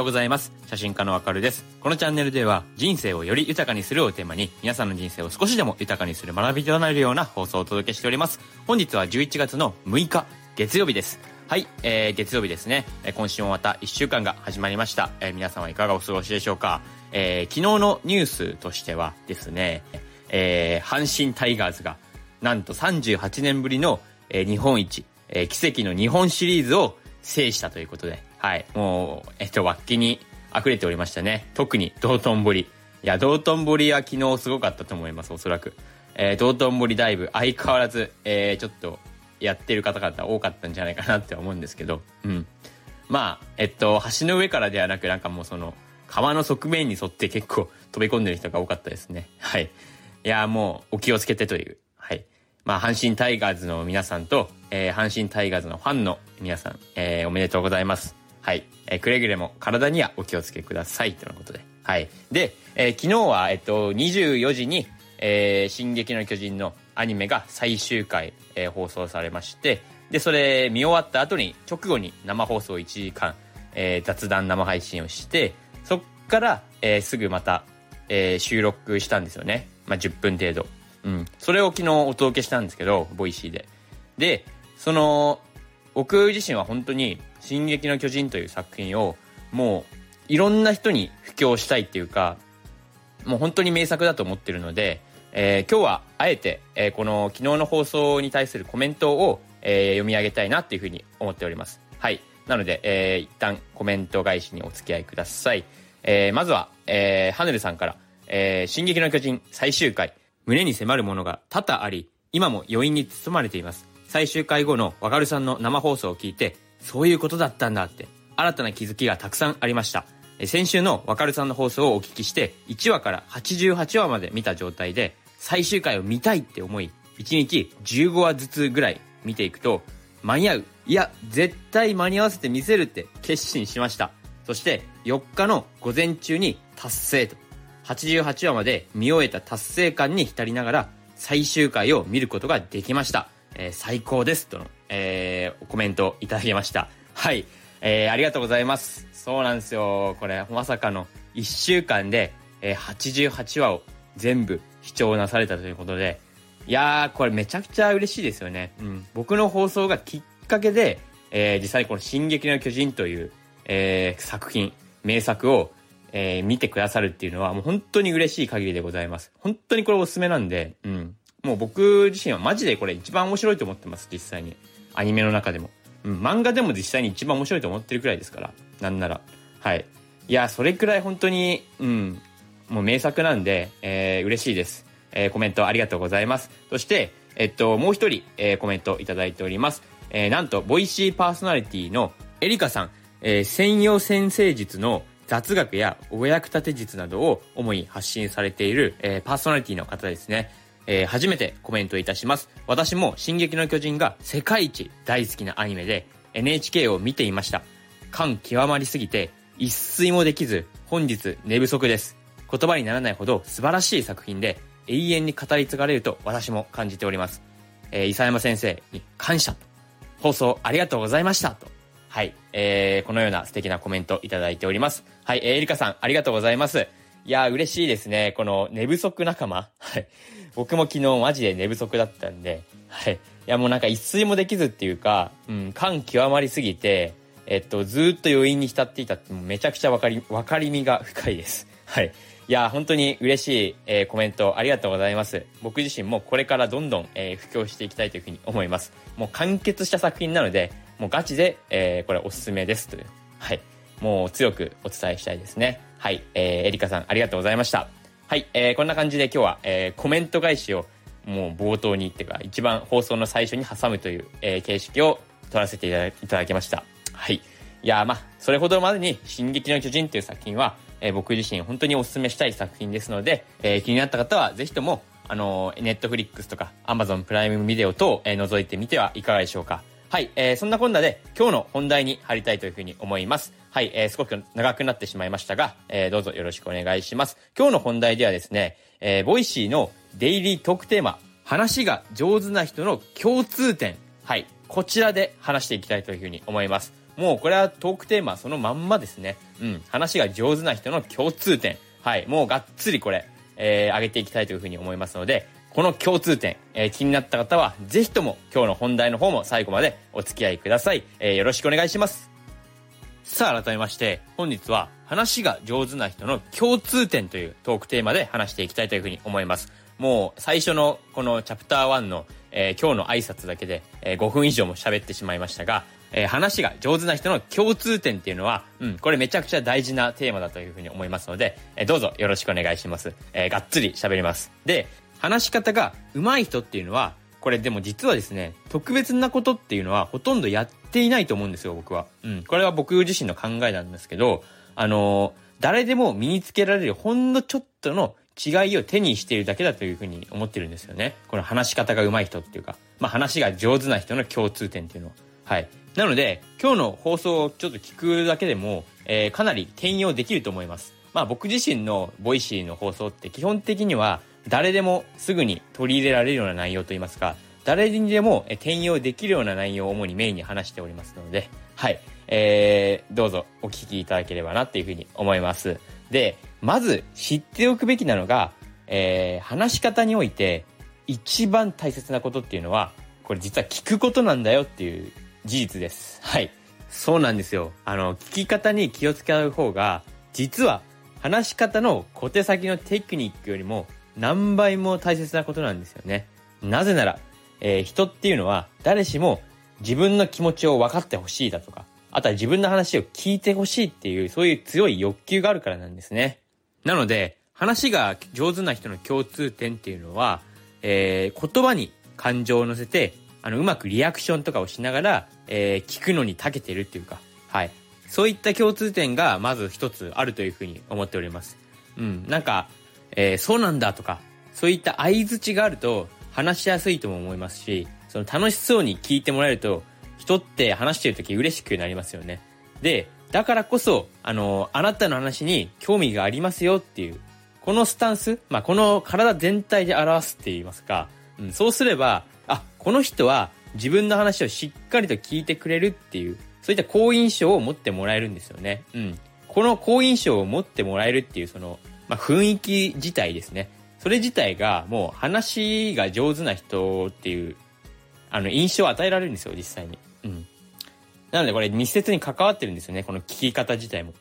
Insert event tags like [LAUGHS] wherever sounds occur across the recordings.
ようございます。写真家のわかるです。このチャンネルでは人生をより豊かにするをテーマに皆さんの人生を少しでも豊かにする学びとなるような放送をお届けしております。本日は11月の6日月曜日です。はい、えー、月曜日ですね。今週もまた1週間が始まりました。えー皆さんはいかがお過ごしでしょうか。えー昨日のニュースとしてはですね、えー阪神タイガースがなんと38年ぶりの、えー日本一、えー奇跡の日本シリーズを制したということで、はい、もう、えっと、活気に溢れておりましたね。特に道頓堀。いや、道頓堀は昨日すごかったと思います、おそらく。えー道頓堀ダイブ、相変わらず、えーちょっと、やってる方々多かったんじゃないかなって思うんですけど、うん。まあ、えっと、橋の上からではなく、なんかもうその、川の側面に沿って結構飛び込んでる人が多かったですね。はい。いや、もう、お気をつけてという。はい。まあ、阪神タイガーズの皆さんと、えー阪神タイガーズのファンの皆さん、えーおめでとうございます。はい。えーくれぐれも体にはお気をつけください。とのことで。はい。で、えー昨日は、えっと、24時に、えー進撃の巨人のアニメが最終回、えー放送されまして、で、それ見終わった後に、直後に生放送1時間、えー雑談生配信をして、そっから、えーすぐまた、えー収録したんですよね。まあ、10分程度。うん。それを昨日お届けしたんですけど、 Voicy で。で、その、僕自身は本当に、進撃の巨人という作品を、もう、いろんな人に布教したいっていうか、もう本当に名作だと思ってるので、えー今日はあえて、えーこの昨日の放送に対するコメントを、えー読み上げたいなっていうふうに思っております。はい。なので、えー一旦コメント返しにお付き合いください。えーまずは、えーハネルさんから、えー進撃の巨人最終回、胸に迫るものが多々あり、今も余韻に包まれています。最終回後のわかるさんの生放送を聞いて、そういうことだったんだって、新たな気づきがたくさんありました。先週のわかるさんの放送をお聞きして、1話から88話まで見た状態で、最終回を見たいって思い、1日15話ずつぐらい見ていくと、間に合う。いや、絶対間に合わせて見せるって決心しました。そして、4日の午前中に達成と。88話まで見終えた達成感に浸りながら、最終回を見ることができました。えー最高です。との、えーコメントいただきました。はい。えーありがとうございます。そうなんですよ。これ、まさかの1週間で、えー88話を全部視聴なされたということで、いやー、これめちゃくちゃ嬉しいですよね。うん。僕の放送がきっかけで、えー実際この進撃の巨人という、えー作品、名作を、えー見てくださるっていうのはもう本当に嬉しい限りでございます。本当にこれおすすめなんで、うん。もう僕自身はマジでこれ一番面白いと思ってます、実際に。アニメの中でも。うん、漫画でも実際に一番面白いと思ってるくらいですから。なんなら。はい。いや、それくらい本当に、うん、もう名作なんで、えー嬉しいです。えーコメントありがとうございます。そして、えっと、もう一人、えーコメントいただいております。えーなんと、ボイシーパーソナリティのエリカさん、えー専用先生術の雑学やお役立て術などを主に発信されている、えーパーソナリティの方ですね。えー初めてコメントいたします。私も進撃の巨人が世界一大好きなアニメで NHK を見ていました。感極まりすぎて一睡もできず本日寝不足です。言葉にならないほど素晴らしい作品で永遠に語り継がれると私も感じております。えー、伊佐山先生に感謝と放送ありがとうございましたと。はい。えー、このような素敵なコメントいただいております。はい。えー、エリカさん、ありがとうございます。いや、嬉しいですね。この寝不足仲間。はい。僕も昨日マジで寝不足だったんで、はい。いや、もうなんか一睡もできずっていうか、うん、感極まりすぎて、えっと、ずっと余韻に浸っていたって、めちゃくちゃわかり、わかりみが深いです。はい。いや、本当に嬉しい、えーコメントありがとうございます。僕自身もこれからどんどん、えー布教していきたいというふうに思います。もう完結した作品なので、もうガチで、えーこれおすすめですという。はい。もう強くお伝えしたいですね。はい。えーエリカさんありがとうございました。はい。えーこんな感じで今日は、えーコメント返しをもう冒頭にっていうか、一番放送の最初に挟むという、えー形式を取らせていただいただきました。はい。いやまあ、それほどまでに、進撃の巨人という作品は、えー僕自身本当にお勧めしたい作品ですので、えー気になった方はぜひとも、あのー、ネットフリックスとか、アマゾンプライムビデオ等、えー覗いてみてはいかがでしょうか。はい、えーそんなこんなで、今日の本題に入りたいというふうに思います。はい、えー、すごく長くなってしまいましたが、えーどうぞよろしくお願いします。今日の本題ではですね、えー Voicy のデイリートークテーマ、話が上手な人の共通点。はい。こちらで話していきたいというふうに思います。もうこれはトークテーマそのまんまですね。うん。話が上手な人の共通点。はい。もうがっつりこれ、えー、上げていきたいというふうに思いますので、この共通点、えー、気になった方は、ぜひとも今日の本題の方も最後までお付き合いください。えー、よろしくお願いします。さあ、改めまして、本日は話が上手な人の共通点というトークテーマで話していきたいというふうに思います。もう最初のこのチャプター1の、えー、今日の挨拶だけで、えー、5分以上も喋ってしまいましたが、えー、話が上手な人の共通点っていうのは、うん、これめちゃくちゃ大事なテーマだというふうに思いますので、えー、どうぞよろしくお願いします。えー、がっつり喋ります。で、話し方が上手い人っていうのは、これでも実はですね、特別なことっていうのはほとんどやっていないと思うんですよ、僕は。うん。これは僕自身の考えなんですけど、あのー、誰でも身につけられるほんのちょっとの違いを手にしているだけだというふうに思ってるんですよね。この話し方が上手い人っていうか、まあ話が上手な人の共通点っていうのは。はい。なので、今日の放送をちょっと聞くだけでも、えー、かなり転用できると思います。まあ僕自身の Voicy の放送って基本的には誰でもすぐに取り入れられるような内容といいますか、誰にでも転用できるような内容を主にメインに話しておりますので、はい。えー、どうぞお聞きいただければなっていうふうに思います。で、まず知っておくべきなのが、えー、話し方において一番大切なことっていうのは、これ実は聞くことなんだよっていう事実です。はい。そうなんですよ。あの、聞き方に気を使う方が、実は話し方の小手先のテクニックよりも何倍も大切なことなんですよね。なぜなら、えー、人っていうのは誰しも自分の気持ちを分かってほしいだとか、あとは自分の話を聞いてほしいっていう、そういう強い欲求があるからなんですね。なので、話が上手な人の共通点っていうのは、えー、言葉に感情を乗せて、あの、うまくリアクションとかをしながら、えー、聞くのに長けてるっていうか、はい。そういった共通点がまず一つあるというふうに思っております。うん。なんか、えー、そうなんだとか、そういった相づちがあると話しやすいとも思いますし、その楽しそうに聞いてもらえると、人って話してる時嬉しくなりますよね。で、だからこそ、あの、あなたの話に興味がありますよっていう、このスタンス、まあ、この体全体で表すって言いますか、うん、そうすれば、あ、この人は自分の話をしっかりと聞いてくれるっていう、そういった好印象を持ってもらえるんですよね。うん。この好印象を持ってもらえるっていう、その、まあ、雰囲気自体ですね。それ自体がもう話が上手な人っていう、あの、印象を与えられるんですよ、実際に。うん。なのでこれ密接に関わってるんですよね、この聞き方自体も。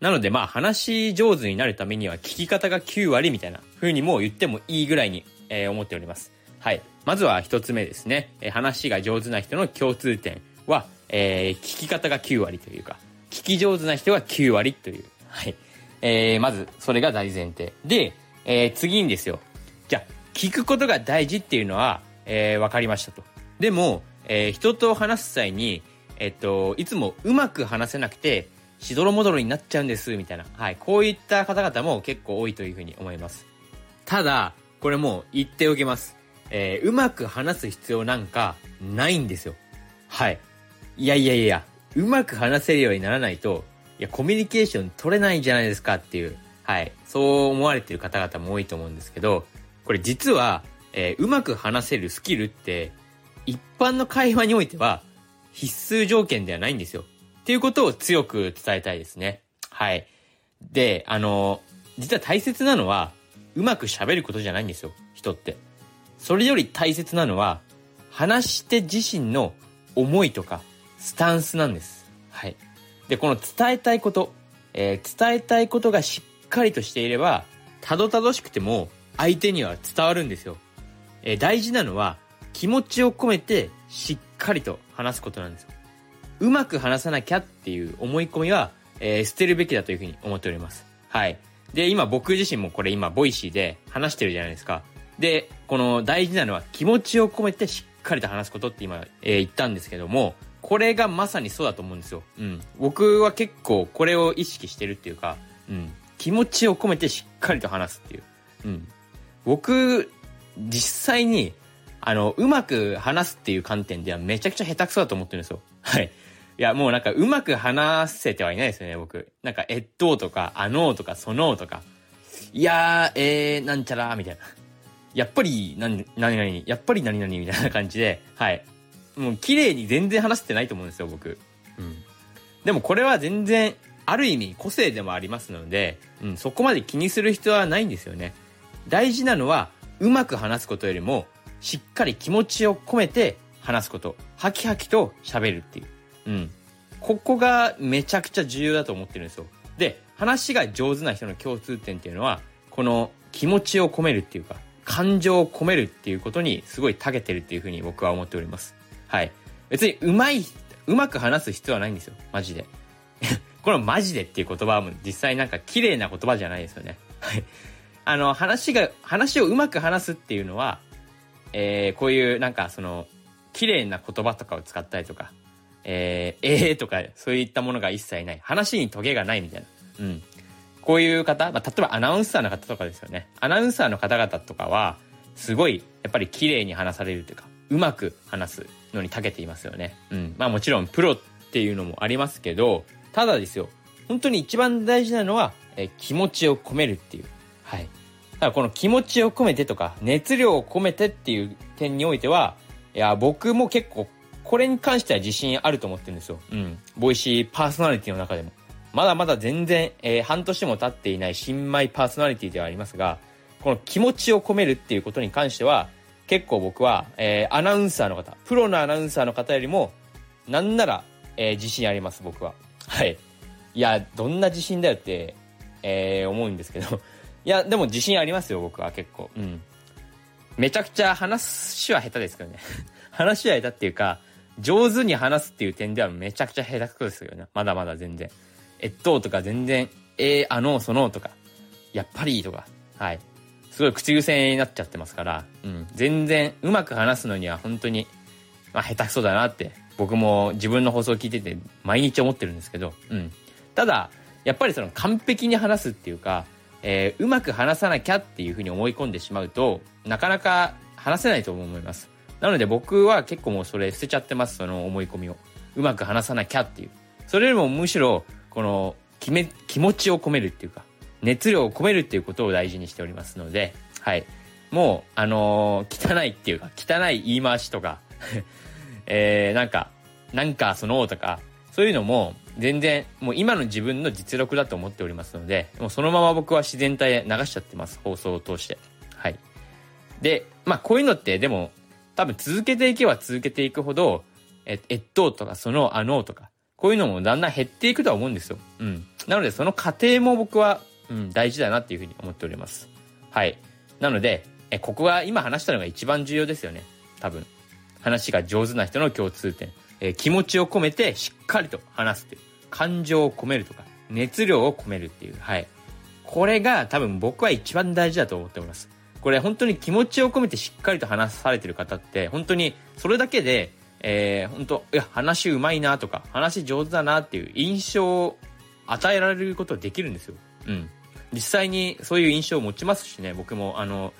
なのでまあ話上手になるためには聞き方が9割みたいな風にも言ってもいいぐらいに、えー、思っております。はい。まずは一つ目ですね。え、話が上手な人の共通点は、えー、聞き方が9割というか、聞き上手な人が9割という。はい。えー、まず、それが大前提。で、えー、次にですよ。じゃ、聞くことが大事っていうのは、えー、わかりましたと。でも、えー、人と話す際に、えっと、いつもうまく話せなくて、しどろもどろになっちゃうんです、みたいな。はい。こういった方々も結構多いというふうに思います。ただ、これもう言っておきます。えー、うまく話す必要なんかないんですよ。はい。いやいやいや、うまく話せるようにならないと、いや、コミュニケーション取れないじゃないですかっていう、はい。そう思われてる方々も多いと思うんですけど、これ実は、えー、うまく話せるスキルって、一般の会話においては必須条件ではないんですよ。っていうことを強く伝えたいですね。はい。で、あの、実は大切なのは、うまく喋ることじゃないんですよ、人って。それより大切なのは、話し手自身の思いとか、スタンスなんです。で、この伝えたいこと、えー、伝えたいことがしっかりとしていれば、たどたどしくても相手には伝わるんですよ。えー、大事なのは、気持ちを込めてしっかりと話すことなんですよ。うまく話さなきゃっていう思い込みは、えー、捨てるべきだというふうに思っております。はい。で、今僕自身もこれ今、 Voicy で話してるじゃないですか。で、この大事なのは気持ちを込めてしっかりと話すことって今、えー、言ったんですけども、これがまさにそうだと思うんですよ。うん。僕は結構これを意識してるっていうか、うん。気持ちを込めてしっかりと話すっていう。うん。僕、実際にあの、うまく話すっていう観点ではめちゃくちゃ下手くそだと思ってるんですよ。はい。いや、もうなんかうまく話せてはいないですよね、僕。なんか、えっととか、あのーとか、そのーとか。いやー、えー、なんちゃらみたいな。やっぱり、なに、なになに、やっぱり何々みたいな感じで、はい。もう綺麗に全然話せてないと思うんですよ、僕。うん。でもこれは全然、ある意味個性でもありますので、うん、そこまで気にする必要はないんですよね。大事なのは、うまく話すことよりも、しっかり気持ちを込めて話すこと。ハキハキと喋るっていう。うん。ここがめちゃくちゃ重要だと思ってるんですよ。で、話が上手な人の共通点っていうのは、この気持ちを込めるっていうか、感情を込めるっていうことにすごい長けてるっていうふうに僕は思っております。はい。別にうまい、うまく話す必要はないんですよ。マジで。[LAUGHS] このマジでっていう言葉は実際なんか綺麗な言葉じゃないですよね。はい。あの、話が、話をうまく話すっていうのは、えー、こういうなんかその、綺麗な言葉とかを使ったりとか、えー、えーとか、そういったものが一切ない。話にトゲがないみたいな。うん。こういう方、まあ、例えばアナウンサーの方とかですよね。アナウンサーの方々とかは、すごい、やっぱり綺麗に話されるというか、うまく話すのに長けていますよね。うん。まあもちろん、プロっていうのもありますけど、ただですよ、本当に一番大事なのは、え気持ちを込めるっていう。はい。だからこの気持ちを込めてとか、熱量を込めてっていう点においては、いや、僕も結構、これに関しては自信あると思ってるんですよ。うん。ボイシーパーソナリティの中でも。まだまだ全然、えー、半年も経っていない新米パーソナリティではありますが、この気持ちを込めるっていうことに関しては、結構僕は、えー、アナウンサーの方、プロのアナウンサーの方よりも、なんなら、えー、自信あります、僕は。はい。いや、どんな自信だよって、えー、思うんですけど、いや、でも自信ありますよ、僕は結構。うん。めちゃくちゃ話は下手ですけどね。[LAUGHS] 話は下手っていうか、上手に話すっていう点ではめちゃくちゃ下手くそですよね。まだまだ全然。えっととか全然、えー、あの、そのとか、やっぱりとか、はい。すごい口癖になっちゃってますから、うん。全然うまく話すのには本当に、まあ下手くそだなって、僕も自分の放送を聞いてて毎日思ってるんですけど、うん。ただ、やっぱりその完璧に話すっていうか、えー、うまく話さなきゃっていうふうに思い込んでしまうと、なかなか話せないと思います。なので僕は結構もうそれ捨てちゃってます、その思い込みを。うまく話さなきゃっていう。それよりもむしろ、この、決め、気持ちを込めるっていうか、熱量を込めるっていうことを大事にしておりますので、はい。もう、あのー、汚いっていうか、汚い言い回しとか [LAUGHS] えー、なんか、なんかそのとか、そういうのも、全然、もう今の自分の実力だと思っておりますので、もうそのまま僕は自然体で流しちゃってます。放送を通して。はい。で、まあこういうのってでも、多分続けていけば続けていくほど、え、えっととか、その、あのとか、こういうのもだんだん減っていくとは思うんですよ。うん。なのでその過程も僕は、うん、大事だなっていうふうに思っております。はい。なので、え、ここが今話したのが一番重要ですよね。多分。話が上手な人の共通点。え気持ちを込めてしっかりと話すっていう。感情を込めるとか、熱量を込めるっていう。はい。これが多分僕は一番大事だと思っております。これ本当に気持ちを込めてしっかりと話されてる方って、本当にそれだけで、えー、本当いや、話うまいなとか、話上手だなっていう印象を与えられることができるんですよ。うん。実際にそういう印象を持ちますしね、僕も、あの、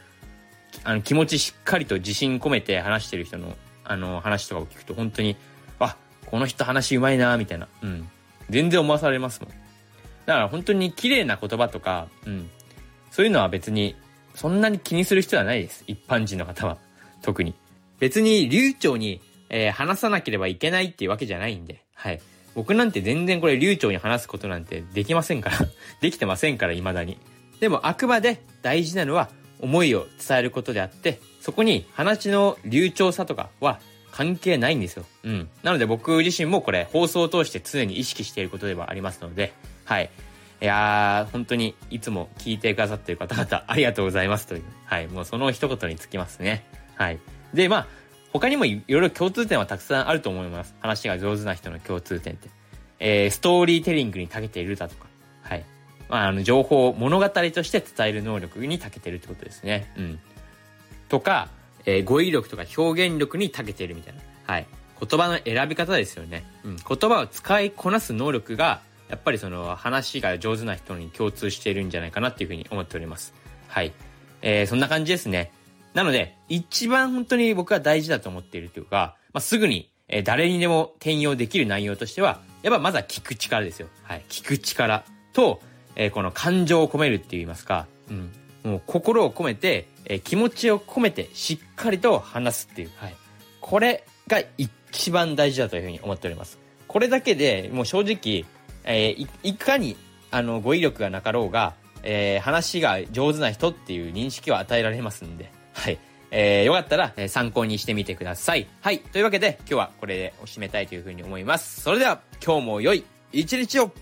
あの気持ちしっかりと自信込めて話してる人の、あの、話とかを聞くと本当に、あ、この人話うまいなみたいな、うん。全然思わされますもん。だから本当に綺麗な言葉とか、うん。そういうのは別に、そんなに気にする必要はないです。一般人の方は。特に。別に流暢に、えー、話さなければいけないっていうわけじゃないんで。はい。僕なんて全然これ流暢に話すことなんてできませんから。[LAUGHS] できてませんから、未だに。でもあくまで大事なのは思いを伝えることであって、そこに話の流暢さとかは関係ないんですよ。うん。なので僕自身もこれ放送を通して常に意識していることではありますので、はい。いやー、本当にいつも聞いてくださってる方々ありがとうございますという。はい。もうその一言につきますね。はい。で、まあ、他にもいろいろ共通点はたくさんあると思います。話が上手な人の共通点って。えー、ストーリーテリングに長けているだとか。はい。まあ、あの、情報、物語として伝える能力に長けているってことですね。うん。とか、えー、語彙力とか表現力に長けているみたいな。はい。言葉の選び方ですよね。うん。言葉を使いこなす能力が、やっぱりその話が上手な人に共通しているんじゃないかなっていうふうに思っております。はい。えー、そんな感じですね。なので、一番本当に僕は大事だと思っているというか、まあ、すぐに、え、誰にでも転用できる内容としては、やっぱまずは聞く力ですよ。はい。聞く力と、え、この感情を込めるって言いますか、うん。もう心を込めて、え、気持ちを込めてしっかりと話すっていう。はい。これが一番大事だというふうに思っております。これだけでもう正直、えーい、かに、あの、語彙力がなかろうが、えー話が上手な人っていう認識を与えられますんで、はい。えーよかったら、えー参考にしてみてください。はい。というわけで、今日はこれでお締めたいというふうに思います。それでは、今日も良い一日を